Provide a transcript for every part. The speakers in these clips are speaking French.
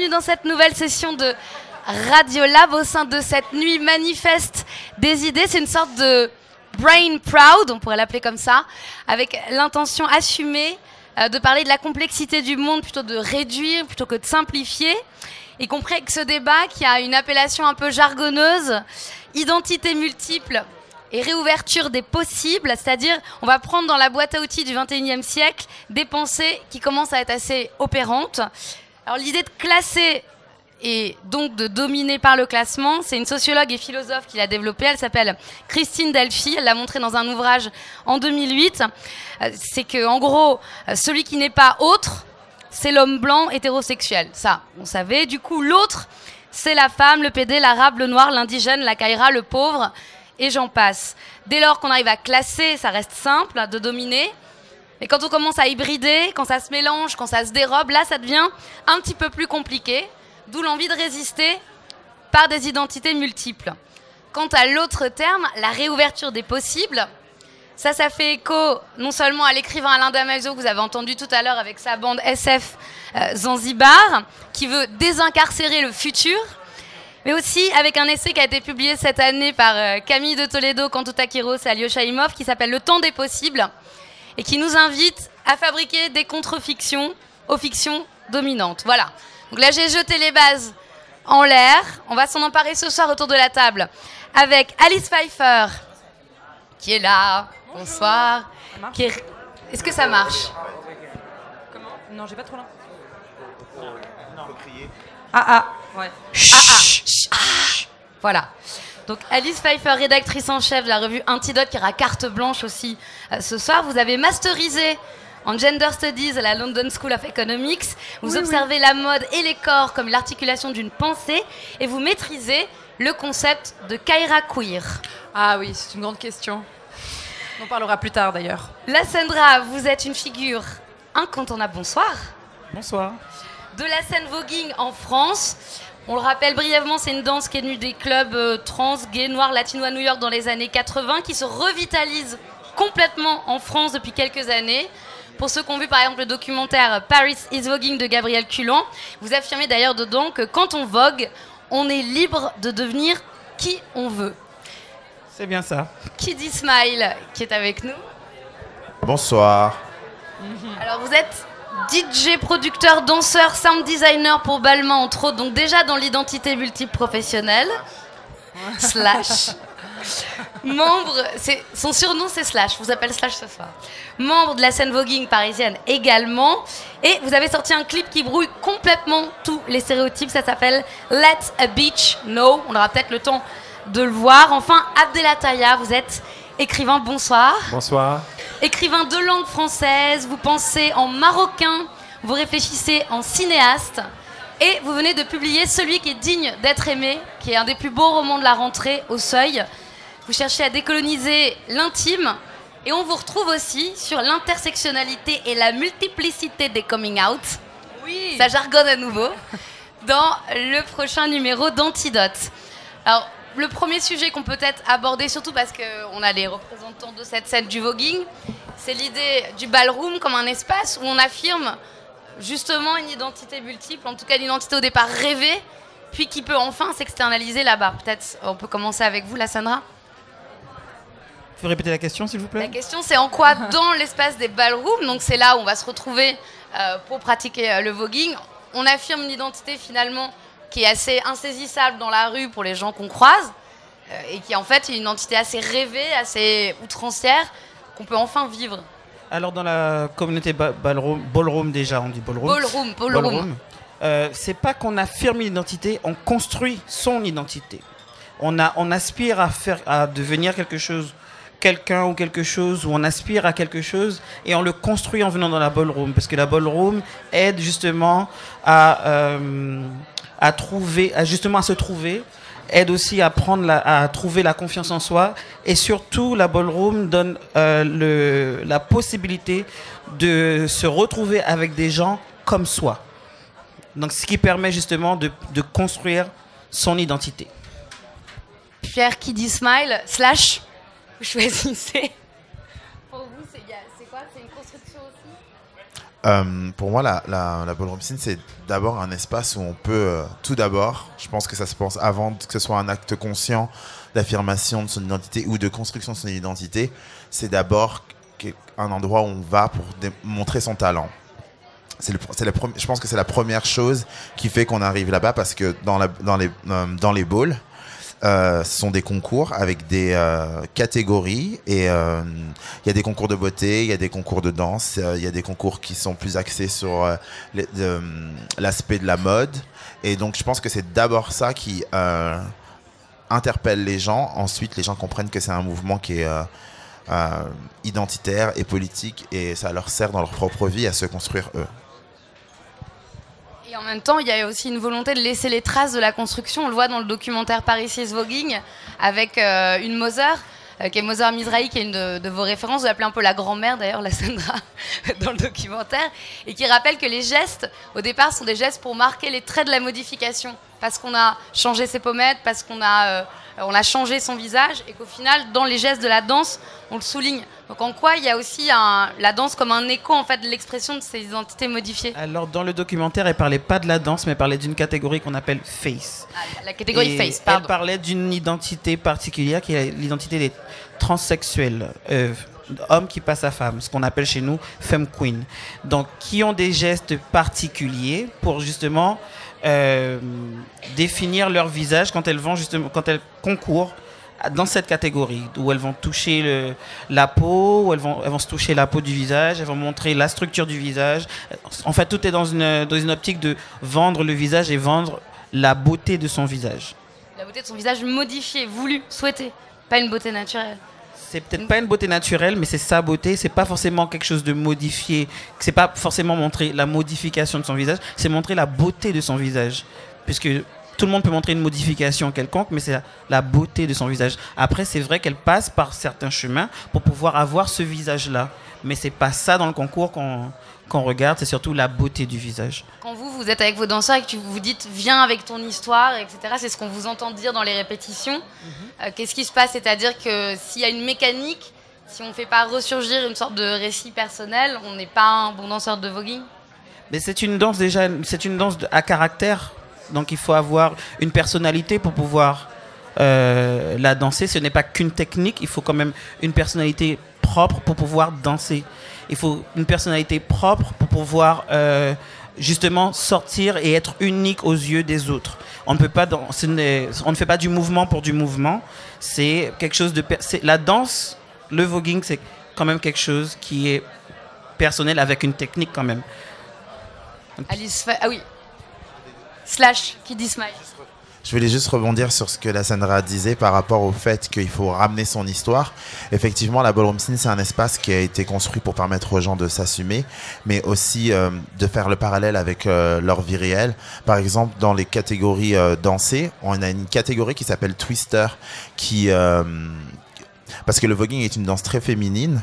bienvenue dans cette nouvelle session de Radio Lab au sein de cette nuit manifeste des idées. C'est une sorte de brain proud, on pourrait l'appeler comme ça, avec l'intention assumée euh, de parler de la complexité du monde plutôt de réduire plutôt que de simplifier. Y compris que ce débat qui a une appellation un peu jargonneuse, identité multiple et réouverture des possibles, c'est-à-dire on va prendre dans la boîte à outils du 21e siècle des pensées qui commencent à être assez opérantes. Alors l'idée de classer et donc de dominer par le classement, c'est une sociologue et philosophe qui l'a développée, elle s'appelle Christine Delphi, elle l'a montré dans un ouvrage en 2008. Euh, c'est que en gros, euh, celui qui n'est pas autre, c'est l'homme blanc hétérosexuel. Ça, on savait. Du coup, l'autre, c'est la femme, le PD, l'arabe, le noir, l'indigène, la caïra, le pauvre et j'en passe. Dès lors qu'on arrive à classer, ça reste simple de dominer. Mais quand on commence à hybrider, quand ça se mélange, quand ça se dérobe, là, ça devient un petit peu plus compliqué. D'où l'envie de résister par des identités multiples. Quant à l'autre terme, la réouverture des possibles, ça, ça fait écho non seulement à l'écrivain Alain Damasio que vous avez entendu tout à l'heure avec sa bande SF euh, Zanzibar, qui veut désincarcérer le futur, mais aussi avec un essai qui a été publié cette année par euh, Camille de Toledo, Kanto Takiros et Alyosha Imov, qui s'appelle Le temps des possibles, et qui nous invite à fabriquer des contre-fictions aux fictions dominantes. Voilà. Donc là, j'ai jeté les bases en l'air. On va s'en emparer ce soir autour de la table avec Alice Pfeiffer, qui est là. Bonsoir. Est-ce que ça marche? Comment? Non, j'ai pas trop là. Non. Ah ah. Ouais. Ah, ah. Voilà. Donc Alice Pfeiffer, rédactrice en chef de la revue Antidote, qui aura carte blanche aussi euh, ce soir. Vous avez masterisé en Gender Studies à la London School of Economics. Vous observez la mode et les corps comme l'articulation d'une pensée et vous maîtrisez le concept de Kaira Queer. Ah oui, c'est une grande question. On en parlera plus tard d'ailleurs. La Sandra, vous êtes une figure incontournable. Bonsoir. Bonsoir. De la scène voguing en France. On le rappelle brièvement, c'est une danse qui est venue des clubs euh, trans, gays, noirs, latino à New York dans les années 80, qui se revitalise complètement en France depuis quelques années. Pour ceux qui ont vu par exemple le documentaire Paris is Voguing de Gabriel Culan, vous affirmez d'ailleurs dedans que quand on vogue, on est libre de devenir qui on veut. C'est bien ça. Kid Smile qui est avec nous. Bonsoir. Alors vous êtes DJ, producteur, danseur, sound designer pour Balmain entre autres, donc déjà dans l'identité multiple professionnelle. Slash. Membre, son surnom c'est Slash, vous appelle Slash ce soir. Membre de la scène voguing parisienne également. Et vous avez sorti un clip qui brouille complètement tous les stéréotypes, ça s'appelle Let a Beach Know. On aura peut-être le temps de le voir. Enfin, Abdelataya, vous êtes écrivain, bonsoir. Bonsoir. Écrivain de langue française, vous pensez en marocain, vous réfléchissez en cinéaste, et vous venez de publier Celui qui est digne d'être aimé, qui est un des plus beaux romans de la rentrée au seuil. Vous cherchez à décoloniser l'intime, et on vous retrouve aussi sur l'intersectionnalité et la multiplicité des coming out. Oui. Ça jargonne à nouveau. Dans le prochain numéro d'Antidote. Alors, le premier sujet qu'on peut peut-être aborder, surtout parce qu'on a les représentants de cette scène du voguing, c'est l'idée du ballroom comme un espace où on affirme justement une identité multiple, en tout cas une identité au départ rêvée, puis qui peut enfin s'externaliser là-bas. Peut-être on peut commencer avec vous, la Sandra. Vous répéter la question, s'il vous La plaît question c'est en quoi dans l'espace des ballrooms, donc c'est là où on va se retrouver euh, pour pratiquer euh, le voguing, on affirme une identité finalement qui est assez insaisissable dans la rue pour les gens qu'on croise, euh, et qui en fait est une identité assez rêvée, assez outrancière, qu'on peut enfin vivre. Alors, dans la communauté ba- ballroom, ballroom déjà, on dit ballroom. Ballroom, ballroom. Ballroom. Euh, c'est pas qu'on affirme une identité, on construit son identité. On, a, on aspire à, faire, à devenir quelque chose, quelqu'un ou quelque chose, ou on aspire à quelque chose, et on le construit en venant dans la ballroom, parce que la ballroom aide justement à, euh, à trouver, justement à se trouver, aide aussi à prendre, à trouver la confiance en soi, et surtout la ballroom donne euh, la possibilité de se retrouver avec des gens comme soi. Donc, ce qui permet justement de, de construire son identité. Pierre qui dit smile, slash, choisissez. Pour vous, c'est il y a- c'est quoi C'est une construction aussi Euh, pour moi, la, la, la ballroom scene, c'est d'abord un espace où on peut, euh, tout d'abord, je pense que ça se pense avant que ce soit un acte conscient d'affirmation de son identité ou de construction de son identité, c'est d'abord un endroit où on va pour montrer son talent. C'est je pense que c'est la première chose qui fait qu'on arrive là-bas parce que dans, la, dans, les, euh, dans les balls, euh, ce sont des concours avec des euh, catégories et euh, il y a des concours de beauté, il y a des concours de danse, il y a des concours qui sont plus axés sur l'aspect de la mode. Et donc je pense que c'est d'abord ça qui interpelle les gens. Ensuite, les gens comprennent que c'est un mouvement qui est identitaire et politique et ça leur sert dans leur propre vie à se construire eux. Et en même temps, il y a aussi une volonté de laisser les traces de la construction. On le voit dans le documentaire Paris is avec euh, une Moser, euh, qui est Moser Mizrahi, qui est une de, de vos références. Vous l'appelez un peu la grand-mère d'ailleurs, la Sandra, dans le documentaire, et qui rappelle que les gestes, au départ, sont des gestes pour marquer les traits de la modification. Parce qu'on a changé ses pommettes, parce qu'on a, euh, on a changé son visage, et qu'au final, dans les gestes de la danse, on le souligne. Donc en quoi il y a aussi un- la danse comme un écho en fait de l'expression de ces identités modifiées Alors, dans le documentaire, elle parlait pas de la danse, mais elle parlait d'une catégorie qu'on appelle face. Ah, La catégorie Et face, Elle pardon. parlait d'une identité particulière qui est l'identité des transsexuels. euh, hommes qui passent à femmes, ce qu'on appelle chez nous femme queen. Donc, qui ont des gestes particuliers pour justement euh, définir leur visage quand elles vont justement, quand elles concourent dans cette catégorie où elles vont toucher la peau, où elles vont, vont se toucher la peau du visage, elles vont montrer la structure du visage. En fait, tout est dans une, dans une optique de vendre le visage et vendre la beauté de son visage. La beauté de son visage modifié, voulu, souhaité. Pas une beauté naturelle. C'est peut-être pas une beauté naturelle, mais c'est sa beauté. C'est pas forcément quelque chose de modifié. C'est pas forcément montrer la modification de son visage. C'est montrer la beauté de son visage, puisque tout le monde peut montrer une modification quelconque, mais c'est la, beauté de son visage. Après, c'est vrai qu'elle passe par certains chemins pour pouvoir avoir ce visage-là, mais c'est pas ça dans le concours qu'on qu'on regarde. C'est surtout la beauté du visage. Quand vous, vous êtes avec vos danseurs et que tu vous dites viens avec ton histoire, etc., c'est ce qu'on vous entend dire dans les répétitions. Euh, Qu'est-ce qui se passe? C'est-à-dire que s'il y a une mécanique, si on ne fait pas ressurgir une sorte de récit personnel, on n'est pas un bon danseur de voguing? Mais c'est une danse déjà, c'est une danse à caractère. Donc il faut avoir une personnalité pour pouvoir euh, la danser. Ce n'est pas qu'une technique, il faut quand même une personnalité propre pour pouvoir danser. Il faut une personnalité propre pour pouvoir euh, justement sortir et être unique aux yeux des autres. On ne peut pas, on ne fait pas du mouvement pour du mouvement. C'est quelque chose de, la danse, le voguing, c'est quand même quelque chose qui est personnel avec une technique quand même. Alice, ah oui. Slash, qui dit smile. Je voulais juste rebondir sur ce que la Sandra disait par rapport au fait qu'il faut ramener son histoire. Effectivement, la ballroom scene, c'est un espace qui a été construit pour permettre aux gens de s'assumer, mais aussi euh, de faire le parallèle avec euh, leur vie réelle. Par exemple, dans les catégories euh, dansées, on a une catégorie qui s'appelle Twister, qui euh, parce que le voguing est une danse très féminine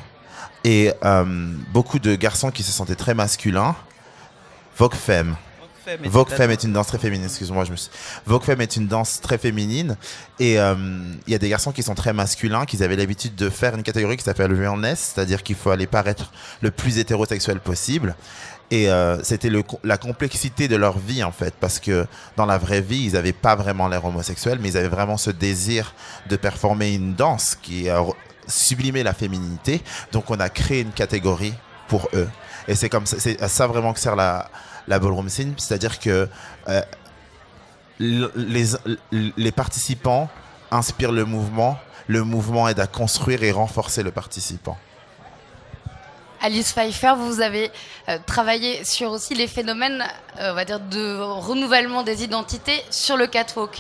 et euh, beaucoup de garçons qui se sentaient très masculins. Vogue Femme. Vogue Femme est une danse très féminine, excuse-moi, je me suis... Vogue Femme est une danse très féminine et euh, il y a des garçons qui sont très masculins, qui avaient l'habitude de faire une catégorie qui s'appelle realness, c'est-à-dire qu'il faut aller paraître le plus hétérosexuel possible. Et euh, c'était la complexité de leur vie en fait, parce que dans la vraie vie, ils n'avaient pas vraiment l'air homosexuel, mais ils avaient vraiment ce désir de performer une danse qui a sublimé la féminité. Donc on a créé une catégorie pour eux. Et c'est comme ça, c'est à ça vraiment que sert la, la ballroom scene, c'est-à-dire que euh, les, les participants inspirent le mouvement, le mouvement aide à construire et renforcer le participant. Alice Pfeiffer, vous avez euh, travaillé sur aussi les phénomènes, euh, on va dire, de renouvellement des identités sur le catwalk.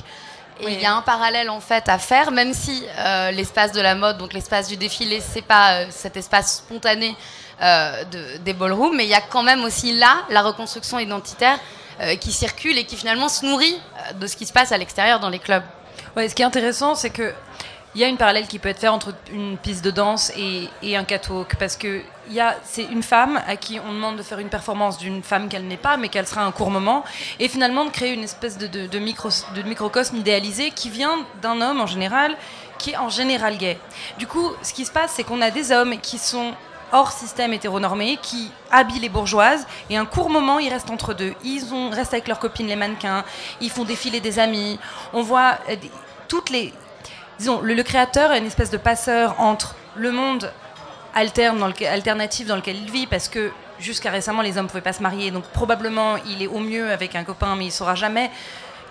Et Oui. il y a un parallèle en fait à faire, même si euh, l'espace de la mode, donc l'espace du défilé, c'est pas euh, cet espace spontané euh, de- des ballrooms, mais il y a quand même aussi là la reconstruction identitaire euh, qui circule et qui finalement se nourrit euh, de ce qui se passe à l'extérieur dans les clubs. Ouais, ce qui est intéressant, c'est que il y a une parallèle qui peut être faite entre une piste de danse et, un catwalk parce que c'est une femme à qui on demande de faire une performance d'une femme qu'elle n'est pas mais qu'elle sera un court moment et finalement de créer une espèce de microcosme idéalisé qui vient d'un homme en général qui est en général gay. Du coup, ce qui se passe, c'est qu'on a des hommes qui sont hors système hétéronormé qui habillent les bourgeoises et un court moment ils restent entre deux. Ils ont, restent avec leurs copines les mannequins, ils font défiler des amis. On voit euh, toutes les disons le, créateur est une espèce de passeur entre le monde alternatif dans lequel il vit parce que jusqu'à récemment les hommes ne pouvaient pas se marier donc probablement il est au mieux avec un copain mais il saura jamais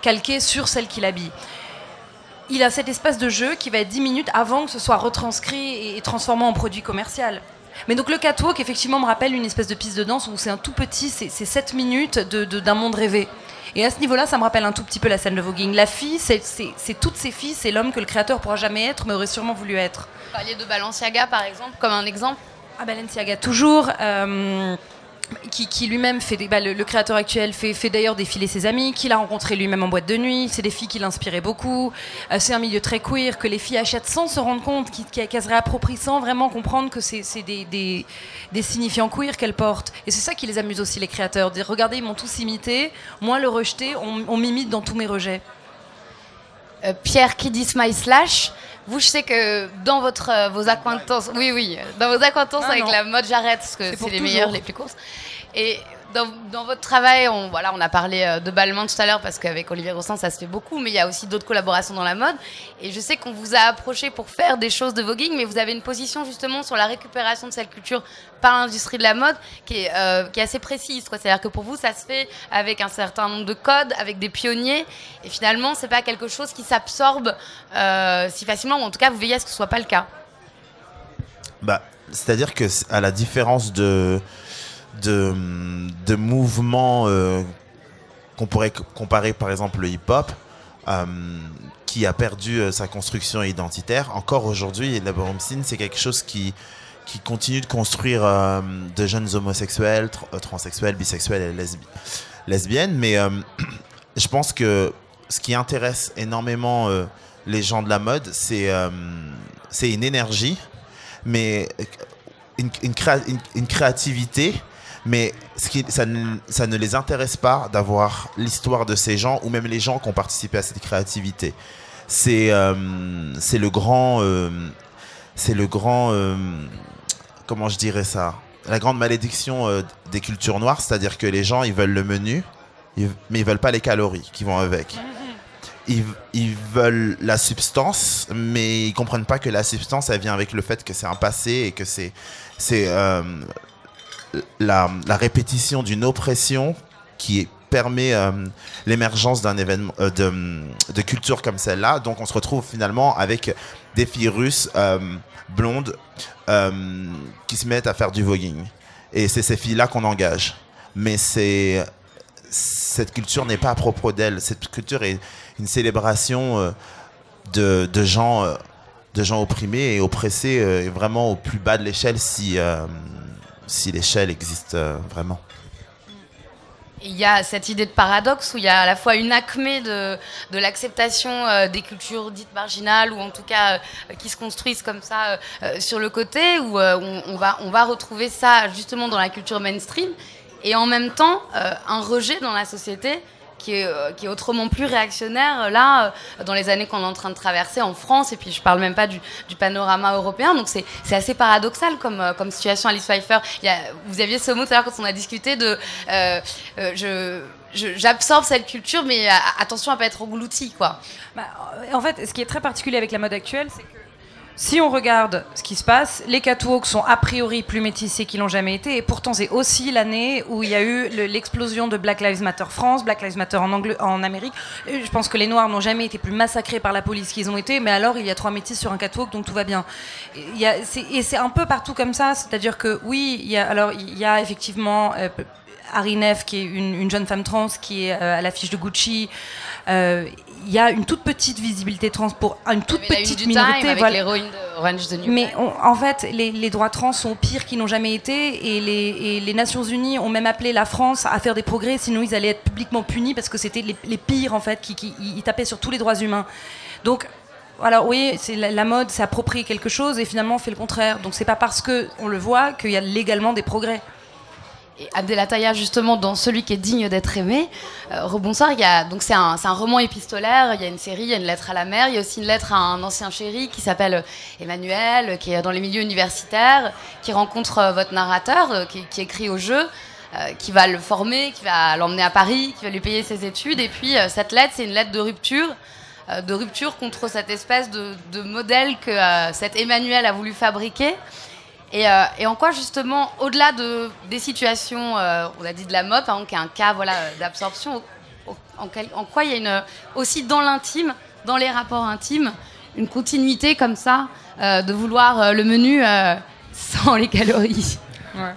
calquer sur celle qu'il habille il a cet espace de jeu qui va être 10 minutes avant que ce soit retranscrit et, et transformé en produit commercial. Mais donc le catwalk, effectivement, me rappelle une espèce de piste de danse où c'est un tout petit, c'est c'est 7 minutes de- de- d'un monde rêvé. Et à ce niveau-là, ça me rappelle un tout petit peu la scène de voguing. La fille, c'est toutes ces filles, c'est l'homme que le créateur pourra jamais être, mais aurait sûrement voulu être. Vous parliez de Balenciaga, par exemple, comme un exemple. Ah, Balenciaga, toujours. euh, qui, lui-même fait bah, le, créateur actuel fait, d'ailleurs défiler ses amis, qu'il a rencontré lui-même en boîte de nuit. C'est des filles qui l'inspiraient beaucoup. Euh, c'est un milieu très queer que les filles achètent sans se rendre compte, qu'elles se réapproprient sans vraiment comprendre que c'est des, signifiants queer qu'elles portent. Et c'est ça qui les amuse aussi les créateurs. Dire regardez ils m'ont tous imité, moi le rejeter, on, on m'imite dans tous mes rejets. Euh, Pierre qui dit Smile Slash. Vous, je sais que dans votre, euh, vos acquaintances, oui, oui, dans vos acquaintances avec non. la mode, j'arrête parce que C'est les toujours. meilleurs, les plus courses. Et dans, votre travail, on, a parlé euh, de Balmain tout à l'heure parce qu'avec Olivier Rossin, ça se fait beaucoup, mais il y a aussi d'autres collaborations dans la mode. Et je sais qu'on vous a approché pour faire des choses de voguing, mais vous avez une position justement sur la récupération de cette culture par l'industrie de la mode qui est, euh, assez précise. C'est-à-dire que pour vous, ça se fait avec un certain nombre de codes, avec des pionniers, et finalement, c'est pas quelque chose qui s'absorbe euh, si facilement, ou en tout cas, vous veillez à ce que ce soit pas le cas. Bah, c'est-à-dire que, à la différence de, de, de mouvements euh, qu'on pourrait comparer, par exemple, le hip-hop, euh, qui a perdu euh, sa construction identitaire, encore aujourd'hui, la ballroom scene, c'est quelque chose qui, qui continue de construire de jeunes homosexuels, tr- transsexuels, bisexuels et lesbi- lesbiennes. Mais je pense que ce qui intéresse énormément les gens de la mode, c'est une énergie mais une- une créativité, mais ça, ne, ne les intéresse pas d'avoir l'histoire de ces gens ou même les gens qui ont participé à cette créativité. C'est euh, le grand, euh, c'est le grand, euh, comment je dirais ça, la grande malédiction euh, des cultures noires, c'est-à-dire que les gens ils veulent le menu, mais ils veulent pas les calories qui vont avec ils, ils veulent la substance, mais ils comprennent pas que la substance, elle vient avec le fait que c'est un passé et que c'est c'est euh, la, répétition d'une oppression qui permet euh, l'émergence d'un événement euh, de, culture comme celle-là. Donc on se retrouve finalement avec des filles russes euh, blondes qui se mettent à faire du voguing. Et c'est ces filles-là qu'on engage. Mais c'est cette culture n'est pas à propos d'elle. Cette culture est une célébration de, gens, de gens opprimés et oppressés vraiment au plus bas de l'échelle si, si l'échelle existe euh, vraiment. Il y a cette idée de paradoxe où il y a à la fois une acmé de, de l'acceptation euh, des cultures dites marginales ou en tout cas euh, qui se construisent comme ça sur le côté où on, va, on va retrouver ça justement dans la culture mainstream et en même temps un rejet dans la société qui est, euh, qui est autrement plus réactionnaire euh, là euh, dans les années qu'on est en train de traverser en France et puis je parle même pas du, panorama européen donc c'est assez paradoxal comme, comme situation Alice Pfeiffer. Vous aviez ce mot tout à l'heure quand on a discuté de j'absorbe cette culture mais attention à pas être englouti quoi. Bah, en fait, ce qui est très particulier avec la mode actuelle, c'est que si on regarde ce qui se passe, les catwalks sont a priori plus métissés qu'ils n'ont jamais été, et pourtant c'est aussi l'année où il y a eu le- l'explosion de Black Lives Matter France, Black Lives Matter en, Amérique. Et je pense que les Noirs n'ont jamais été plus massacrés par la police qu'ils ont été, mais alors il y a trois métis sur un catwalk, donc tout va bien. Et c'est- un peu partout comme ça, c'est-à-dire que oui, il y a, alors il y a effectivement euh, qui est une, une jeune femme trans, qui est euh, à l'affiche de Gucci. Euh, Il y a une toute petite visibilité trans pour une toute petite minorité. Avec voilà. l'héroïne de Orange the New Mais on- en fait, les, les droits trans sont pires qu'ils n'ont jamais été et les, et les Nations Unies ont même appelé la France à faire des progrès, sinon ils allaient être publiquement punis parce que c'était les, les pires en fait qui, qui ils tapaient sur tous les droits humains. Donc alors oui, c'est la, la mode, c'est approprier quelque chose et finalement on fait le contraire. Donc c'est pas parce que on le voit qu'il y a légalement des progrès. Et Abdelataya justement dans celui qui est digne d'être aimé. Euh, Rebonsoir, donc c'est un, roman épistolaire. Il y a une série, il y a une lettre à la mer. Il y a aussi une lettre à un ancien chéri qui s'appelle Emmanuel, qui est dans les milieux universitaires, qui rencontre euh, votre narrateur, euh, qui, écrit au jeu. Euh, qui va le former, qui va l'emmener à Paris, qui va lui payer ses études. Et puis euh, cette lettre, c'est une lettre de rupture, euh, de rupture contre cette espèce de modèle que cet Emmanuel a voulu fabriquer. Et, et, en quoi justement, au-delà de, des situations, on a dit de la MOP, hein, qui est un cas voilà, d'absorption, en, en, quoi il y a une, aussi dans l'intime, dans les rapports intimes, une continuité comme ça, de vouloir le menu sans les calories? Ouais.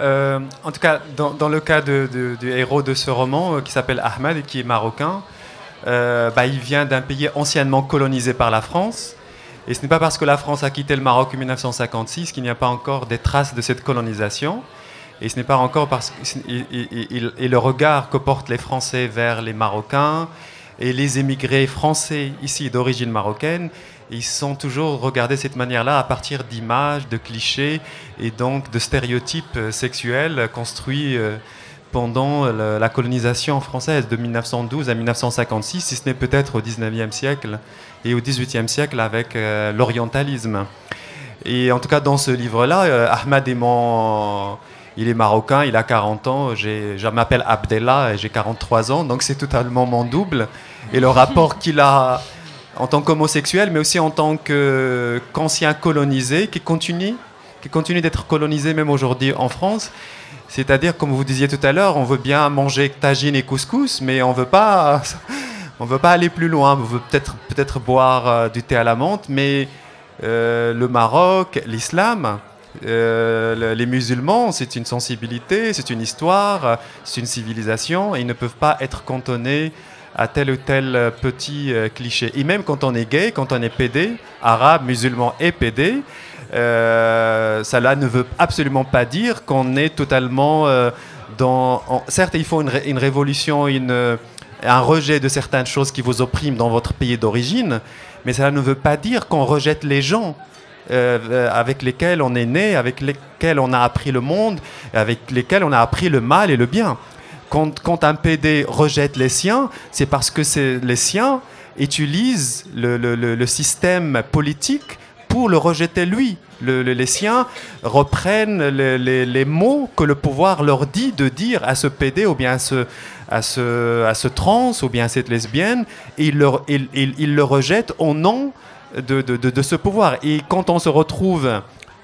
Euh, en tout cas, dans, dans le cas de, de, du héros de ce roman, euh, qui s'appelle Ahmed et qui est marocain, euh, bah, il vient d'un pays anciennement colonisé par la France. Et ce n'est pas parce que la France a quitté le Maroc en 1956 qu'il n'y a pas encore des traces de cette colonisation. Et ce n'est pas encore parce que. Et, le regard que portent les Français vers les Marocains et les émigrés français ici d'origine marocaine ils sont toujours regardés de cette manière-là à partir d'images, de clichés et donc de stéréotypes euh, sexuels construits euh, pendant la colonisation française de 1912 à 1956, si ce n'est peut-être au 19e siècle et au 18e siècle avec euh, l'orientalisme. Et en tout cas, dans ce livre-là, Ahmad est mon... Il est marocain, il a 40 ans, je m'appelle Abdellah et j'ai 43 ans, donc c'est totalement mon double. Et le rapport qu'il a en tant qu'homosexuel, mais aussi en tant qu'ancien colonisé qui continue, qui continue d'être colonisé même aujourd'hui en France. C'est-à-dire, comme vous disiez tout à l'heure, on veut bien manger tagine et couscous, mais on veut pas, on veut pas aller plus loin. On veut peut-être peut-être boire euh, du thé à la menthe, mais euh, le Maroc, l'islam, euh, les musulmans, c'est une sensibilité, c'est une histoire, c'est une civilisation, ils ne peuvent pas être cantonnés à tel ou tel petit cliché. Et même quand on est gay, quand on est pédé, arabe, musulman et pédé, euh, cela ne veut absolument pas dire qu'on est totalement euh, dans... Certes, il faut une, révolution, une, un rejet de certaines choses qui vous oppriment dans votre pays d'origine, mais cela ne veut pas dire qu'on rejette les gens. Euh, avec lesquels on est né, avec lesquels on a appris le monde, avec lesquels on a appris le mal et le bien quand, un PD rejette les siens, c'est parce que les siens utilisent le, système politique pour le rejeter lui. les siens reprennent les, mots que le pouvoir leur dit de dire à ce PD ou bien à ce, à ce, à ce trans ou bien à cette lesbienne, et ils, leur, ils, le rejettent au nom de, de, de, de, ce pouvoir. Et quand on se retrouve,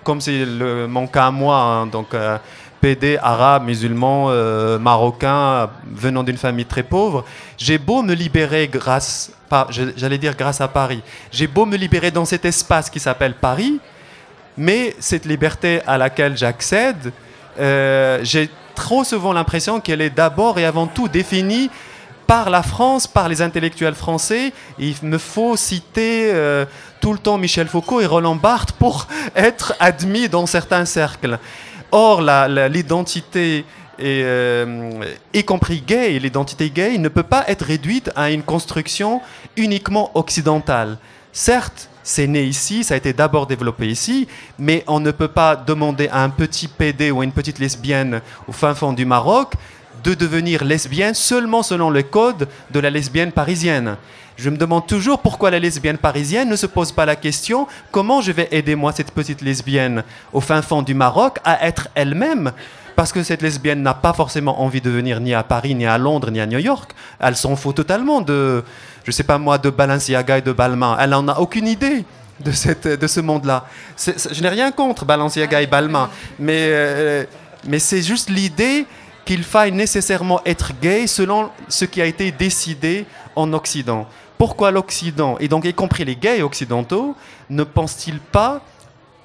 comme c'est mon cas à moi, hein, donc... Euh, PD arabe, musulman, euh, marocain, venant d'une famille très pauvre, j'ai beau me libérer grâce, j'allais dire grâce à Paris, j'ai beau me libérer dans cet espace qui s'appelle Paris, mais cette liberté à laquelle j'accède, euh, j'ai trop souvent l'impression qu'elle est d'abord et avant tout définie par la France, par les intellectuels français. Il me faut citer euh, tout le temps Michel Foucault et Roland Barthes pour être admis dans certains cercles. Or, l'identité, euh, y compris gay, l'identité gay ne peut pas être réduite à une construction uniquement occidentale. Certes, c'est né ici, ça a été d'abord développé ici, mais on ne peut pas demander à un petit PD ou à une petite lesbienne au fin fond du Maroc de devenir lesbienne seulement selon le code de la lesbienne parisienne. Je me demande toujours pourquoi la lesbienne parisienne ne se pose pas la question comment je vais aider moi cette petite lesbienne au fin fond du Maroc à être elle-même? Parce que cette lesbienne n'a pas forcément envie de venir ni à Paris, ni à Londres, ni à New York. Elle s'en fout totalement de, je sais pas moi, de Balenciaga et de Balmain. Elle n'en a aucune idée de, cette, de ce monde-là. Je n'ai rien contre Balenciaga et Balmain, mais, euh, mais c'est juste l'idée qu'il faille nécessairement être gay selon ce qui a été décidé en Occident. Pourquoi l'Occident, et donc y compris les gays occidentaux, ne pensent-ils pas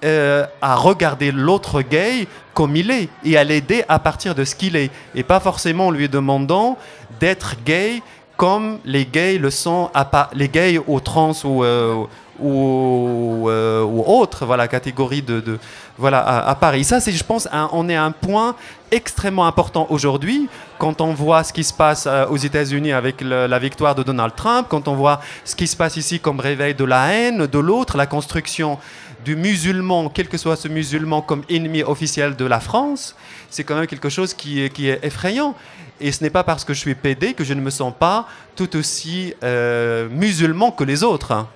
euh, à regarder l'autre gay comme il est et à l'aider à partir de ce qu'il est, et pas forcément en lui demandant d'être gay comme les gays le sont, les gays ou trans ou, euh, ou, euh, ou autres voilà, catégories de, voilà, à, Paris. Ça, c'est, je pense, on est à un point extrêmement important aujourd'hui quand on voit ce qui se passe euh, aux États-Unis avec la victoire de Donald Trump, quand on voit ce qui se passe ici comme réveil de la haine, de l'autre, la construction du musulman, quel que soit ce musulman, comme ennemi officiel de la France, c'est quand même quelque chose qui est, qui est effrayant. Et ce n'est pas parce que je suis PD que je ne me sens pas tout aussi euh, musulman que les autres hein,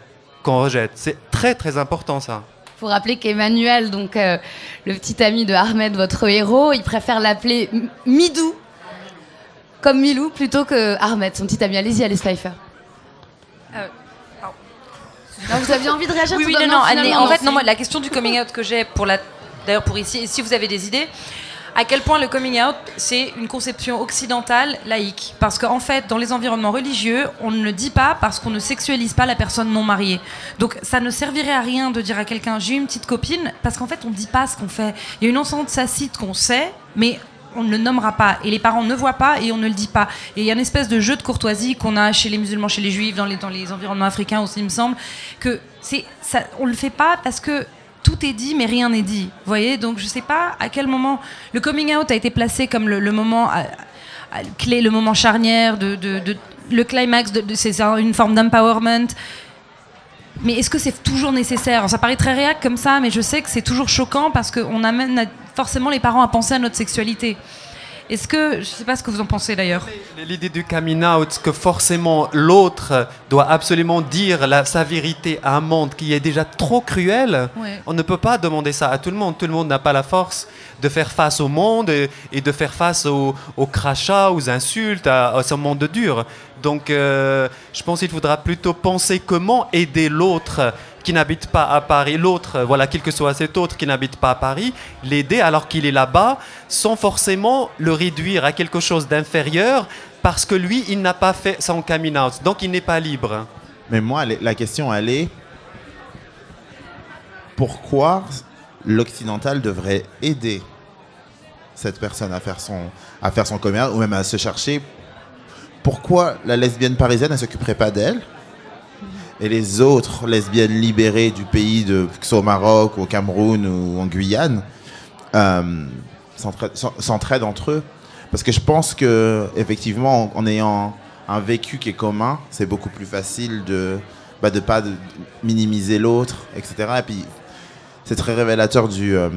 qu'on rejette. C'est très très important ça. faut rappeler qu'Emmanuel, donc euh, le petit ami de Ahmed, votre héros, il préfère l'appeler Midou, comme Milou, plutôt que Ahmed, son petit ami. Allez-y, Alice Pfeiffer. Euh. Non, vous aviez envie de réagir Oui, tout oui, non, non, Anne, en fait, non, moi, la question du coming out que j'ai pour la, d'ailleurs pour ici, si vous avez des idées, à quel point le coming out c'est une conception occidentale laïque, parce qu'en fait, dans les environnements religieux, on ne le dit pas parce qu'on ne sexualise pas la personne non mariée. Donc, ça ne servirait à rien de dire à quelqu'un j'ai une petite copine, parce qu'en fait, on ne dit pas ce qu'on fait. Il y a une enceinte sacite qu'on sait, mais on ne le nommera pas et les parents ne voient pas et on ne le dit pas. Et il y a une espèce de jeu de courtoisie qu'on a chez les musulmans, chez les juifs, dans les, dans les environnements africains aussi, il me semble, que c'est ça, on le fait pas parce que tout est dit mais rien n'est dit. Vous voyez Donc je sais pas à quel moment le coming out a été placé comme le, moment à- à- clé, le moment charnière le climax de, de- c'est un- une forme d'empowerment. Mais est-ce que c'est toujours nécessaire? Ça paraît très réac comme ça, mais je sais que c'est toujours choquant parce qu'on amène forcément les parents à penser à notre sexualité. Est-ce que, je sais pas ce que vous en pensez d'ailleurs. L'idée du coming out, que forcément l'autre doit absolument dire la- sa vérité à un monde qui est déjà trop cruel, Ouais. on ne peut pas demander ça à tout le monde. Tout le monde n'a pas la force de faire face au monde et, et de faire face aux, crachats, aux insultes, à, à ce monde dur. Donc euh, je pense qu'il faudra plutôt penser comment aider l'autre qui n'habite pas à Paris, l'autre, voilà, quel que soit cet autre qui n'habite pas à Paris, l'aider alors qu'il est là-bas, sans forcément le réduire à quelque chose d'inférieur, parce que lui, il n'a pas fait son coming out, donc il n'est pas libre. Mais moi, la question, elle est pourquoi l'occidental devrait aider cette personne à faire son, à faire son out, ou même à se chercher? Pourquoi la lesbienne parisienne, ne s'occuperait pas d'elle? Et les autres lesbiennes libérées du pays, de, que ce soit au Maroc, au Cameroun ou en Guyane, euh, s'entraident s'en- s'entraident entre eux Parce que je pense que effectivement, en, ayant un vécu qui est commun, c'est beaucoup plus facile de bah, de pas minimiser l'autre, etc. Et puis c'est très révélateur du euh,